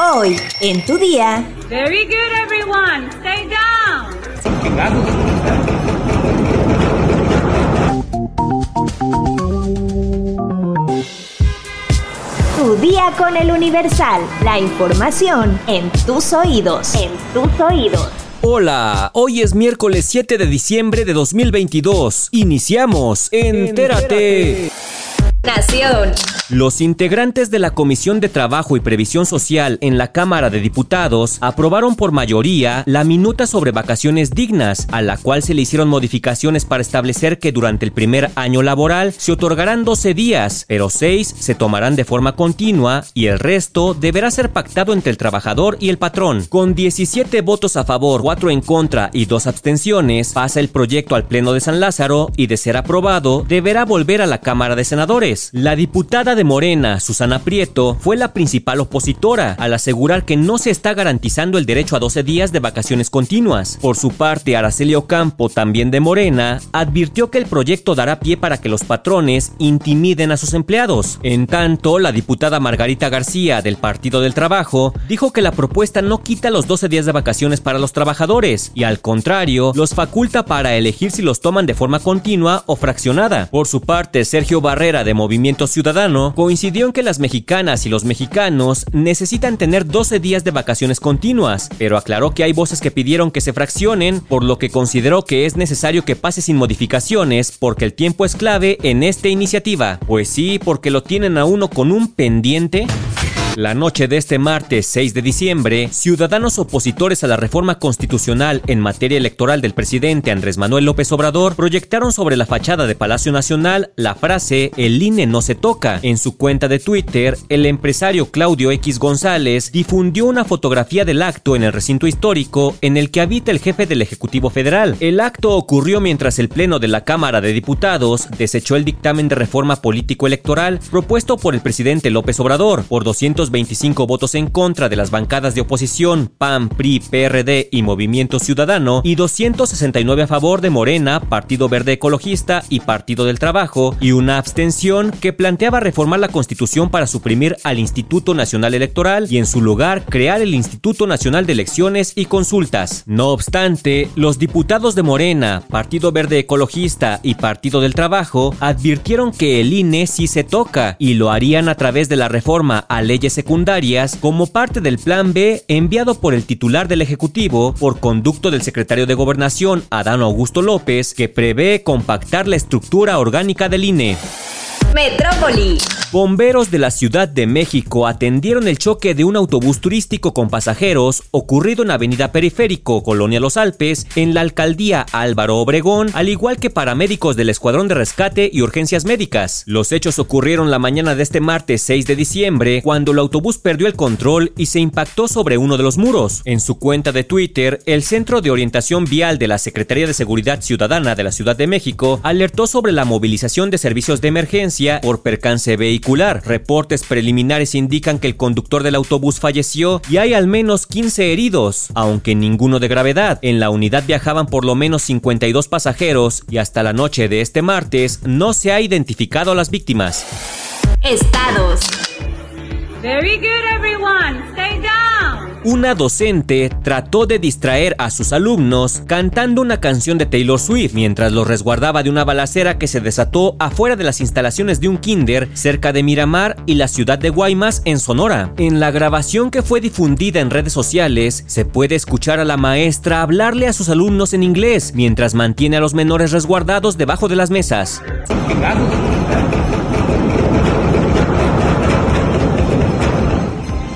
Hoy, en tu día. Very good, everyone. Stay down. Tu día con el Universal. La información en tus oídos. En tus oídos. Hola, hoy es miércoles 7 de diciembre de 2022. Iniciamos. Entérate. Los integrantes de la Comisión de Trabajo y Previsión Social en la Cámara de Diputados aprobaron por mayoría la minuta sobre vacaciones dignas, a la cual se le hicieron modificaciones para establecer que durante el primer año laboral se otorgarán 12 días, pero 6 se tomarán de forma continua y el resto deberá ser pactado entre el trabajador y el patrón. Con 17 votos a favor, 4 en contra y 2 abstenciones, pasa el proyecto al Pleno de San Lázaro y de ser aprobado, deberá volver a la Cámara de Senadores. La diputada de Morena, Susana Prieto, fue la principal opositora al asegurar que no se está garantizando el derecho a 12 días de vacaciones continuas. Por su parte, Araceli Ocampo, también de Morena, advirtió que el proyecto dará pie para que los patrones intimiden a sus empleados. En tanto, la diputada Margarita García, del Partido del Trabajo, dijo que la propuesta no quita los 12 días de vacaciones para los trabajadores y al contrario, los faculta para elegir si los toman de forma continua o fraccionada. Por su parte, Sergio Barrera, de Movimiento Ciudadano, coincidió en que las mexicanas y los mexicanos necesitan tener 12 días de vacaciones continuas, pero aclaró que hay voces que pidieron que se fraccionen, por lo que consideró que es necesario que pase sin modificaciones porque el tiempo es clave en esta iniciativa. Pues sí, porque lo tienen a uno con un pendiente. La noche de este martes 6 de diciembre, ciudadanos opositores a la reforma constitucional en materia electoral del presidente Andrés Manuel López Obrador proyectaron sobre la fachada de Palacio Nacional la frase El INE no se toca. En su cuenta de Twitter, el empresario Claudio X González difundió una fotografía del acto en el recinto histórico en el que habita el jefe del Ejecutivo Federal. El acto ocurrió mientras el Pleno de la Cámara de Diputados desechó el dictamen de reforma político-electoral propuesto por el presidente López Obrador por 200 25 votos en contra de las bancadas de oposición PAN, PRI, PRD y Movimiento Ciudadano y 269 a favor de Morena, Partido Verde Ecologista y Partido del Trabajo y una abstención que planteaba reformar la Constitución para suprimir al Instituto Nacional Electoral y en su lugar crear el Instituto Nacional de Elecciones y Consultas. No obstante, los diputados de Morena, Partido Verde Ecologista y Partido del Trabajo advirtieron que el INE sí se toca y lo harían a través de la reforma a leyes secundarias como parte del Plan B enviado por el titular del Ejecutivo por conducto del secretario de Gobernación, Adán Augusto López, que prevé compactar la estructura orgánica del INE. Metrópoli. Bomberos de la Ciudad de México atendieron el choque de un autobús turístico con pasajeros ocurrido en Avenida Periférico, Colonia Los Alpes, en la alcaldía Álvaro Obregón, al igual que paramédicos del Escuadrón de Rescate y Urgencias Médicas. Los hechos ocurrieron la mañana de este martes 6 de diciembre, cuando el autobús perdió el control y se impactó sobre uno de los muros. En su cuenta de Twitter, el Centro de Orientación Vial de la Secretaría de Seguridad Ciudadana de la Ciudad de México alertó sobre la movilización de servicios de emergencia por percance vehicular Reportes preliminares indican que el conductor del autobús falleció y hay al menos 15 heridos, aunque ninguno de gravedad. En la unidad viajaban por lo menos 52 pasajeros y hasta la noche de este martes no se ha identificado a las víctimas. Estados. Very good, everyone. Stay down. Una docente trató de distraer a sus alumnos cantando una canción de Taylor Swift mientras los resguardaba de una balacera que se desató afuera de las instalaciones de un kinder cerca de Miramar y la ciudad de Guaymas en Sonora. En la grabación que fue difundida en redes sociales se puede escuchar a la maestra hablarle a sus alumnos en inglés mientras mantiene a los menores resguardados debajo de las mesas.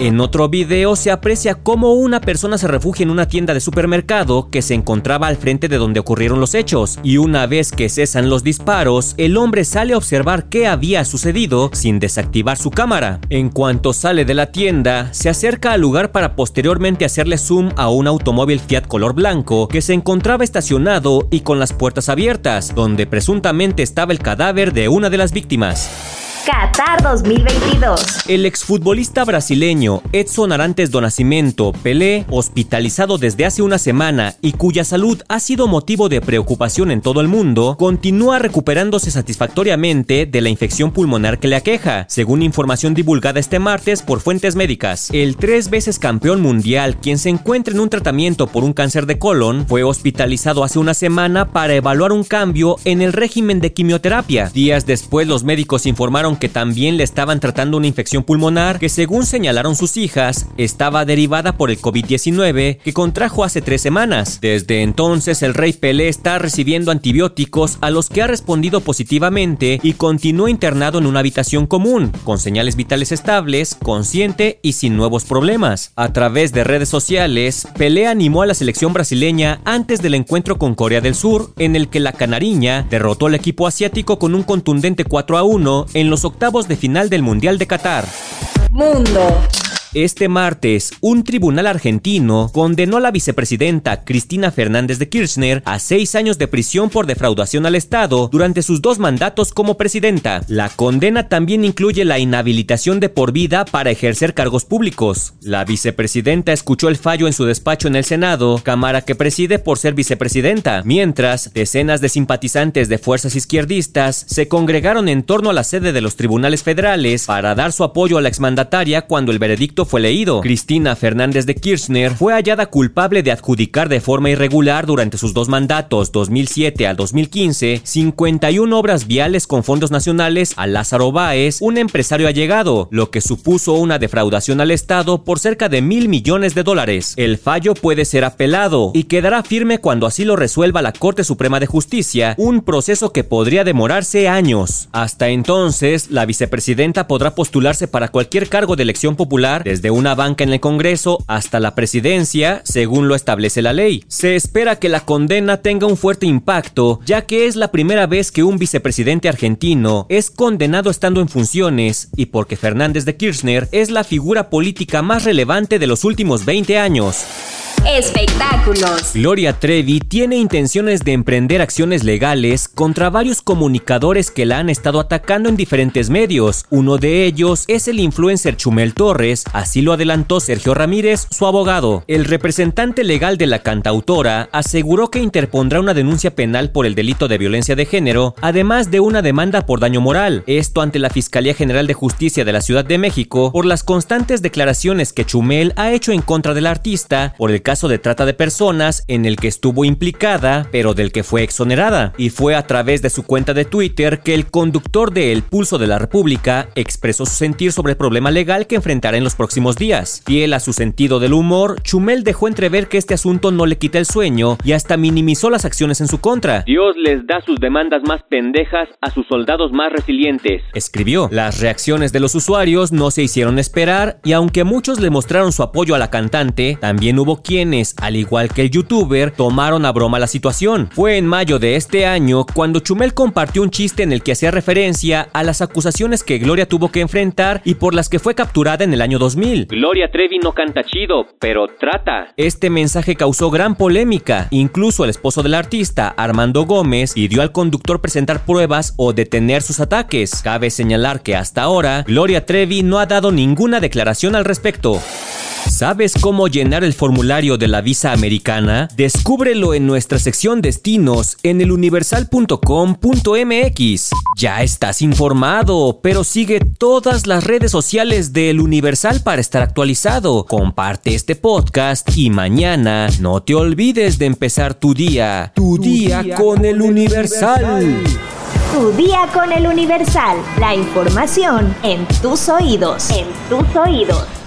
En otro video se aprecia cómo una persona se refugia en una tienda de supermercado que se encontraba al frente de donde ocurrieron los hechos, y una vez que cesan los disparos, el hombre sale a observar qué había sucedido sin desactivar su cámara. En cuanto sale de la tienda, se acerca al lugar para posteriormente hacerle zoom a un automóvil Fiat color blanco que se encontraba estacionado y con las puertas abiertas, donde presuntamente estaba el cadáver de una de las víctimas. Qatar 2022. El exfutbolista brasileño Edson Arantes do Nascimento, Pelé, hospitalizado desde hace una semana y cuya salud ha sido motivo de preocupación en todo el mundo, continúa recuperándose satisfactoriamente de la infección pulmonar que le aqueja, según información divulgada este martes por fuentes médicas. El tres veces campeón mundial, quien se encuentra en un tratamiento por un cáncer de colon, fue hospitalizado hace una semana para evaluar un cambio en el régimen de quimioterapia. Días después los médicos informaron que también le estaban tratando una infección pulmonar que según señalaron sus hijas estaba derivada por el COVID-19 que contrajo hace tres semanas. Desde entonces el rey Pelé está recibiendo antibióticos a los que ha respondido positivamente y continúa internado en una habitación común, con señales vitales estables, consciente y sin nuevos problemas. A través de redes sociales, Pelé animó a la selección brasileña antes del encuentro con Corea del Sur, en el que la canariña derrotó al equipo asiático con un contundente 4 a 1 en los octavos de final del Mundial de Qatar. Mundo. Este martes, un tribunal argentino condenó a la vicepresidenta Cristina Fernández de Kirchner a seis años de prisión por defraudación al Estado durante sus dos mandatos como presidenta. La condena también incluye la inhabilitación de por vida para ejercer cargos públicos. La vicepresidenta escuchó el fallo en su despacho en el Senado, cámara que preside por ser vicepresidenta, mientras decenas de simpatizantes de fuerzas izquierdistas se congregaron en torno a la sede de los tribunales federales para dar su apoyo a la exmandataria cuando el veredicto fue leído. Cristina Fernández de Kirchner fue hallada culpable de adjudicar de forma irregular durante sus dos mandatos, 2007 al 2015, 51 obras viales con fondos nacionales a Lázaro Báez, un empresario allegado, lo que supuso una defraudación al Estado por cerca de mil millones de dólares. El fallo puede ser apelado y quedará firme cuando así lo resuelva la Corte Suprema de Justicia, un proceso que podría demorarse años. Hasta entonces, la vicepresidenta podrá postularse para cualquier cargo de elección popular desde una banca en el Congreso hasta la presidencia, según lo establece la ley. Se espera que la condena tenga un fuerte impacto, ya que es la primera vez que un vicepresidente argentino es condenado estando en funciones y porque Fernández de Kirchner es la figura política más relevante de los últimos 20 años. Espectáculos. Gloria Trevi tiene intenciones de emprender acciones legales contra varios comunicadores que la han estado atacando en diferentes medios. Uno de ellos es el influencer Chumel Torres, así lo adelantó Sergio Ramírez, su abogado. El representante legal de la cantautora aseguró que interpondrá una denuncia penal por el delito de violencia de género, además de una demanda por daño moral. Esto ante la Fiscalía General de Justicia de la Ciudad de México por las constantes declaraciones que Chumel ha hecho en contra del artista por el caso de trata de personas en el que estuvo implicada, pero del que fue exonerada. Y fue a través de su cuenta de Twitter que el conductor de El Pulso de la República expresó su sentir sobre el problema legal que enfrentará en los próximos días. Fiel a su sentido del humor, Chumel dejó entrever que este asunto no le quita el sueño y hasta minimizó las acciones en su contra. Dios les da sus demandas más pendejas a sus soldados más resilientes. Escribió. Las reacciones de los usuarios no se hicieron esperar y aunque muchos le mostraron su apoyo a la cantante, también hubo quienes, al igual que el youtuber, tomaron a broma la situación. Fue en mayo de este año cuando Chumel compartió un chiste en el que hacía referencia a las acusaciones que Gloria tuvo que enfrentar y por las que fue capturada en el año 2000. Gloria Trevi no canta chido, pero trata. Este mensaje causó gran polémica. Incluso el esposo del artista, Armando Gómez, pidió al conductor presentar pruebas o detener sus ataques. Cabe señalar que hasta ahora, Gloria Trevi no ha dado ninguna declaración al respecto. ¿Sabes cómo llenar el formulario de la visa americana? Descúbrelo en nuestra sección destinos en eluniversal.com.mx. Ya estás informado, pero sigue todas las redes sociales del Universal para estar actualizado. Comparte este podcast y mañana no te olvides de empezar tu día. Tu, día, día, con el Universal. Tu día con el Universal. La información en tus oídos. En tus oídos.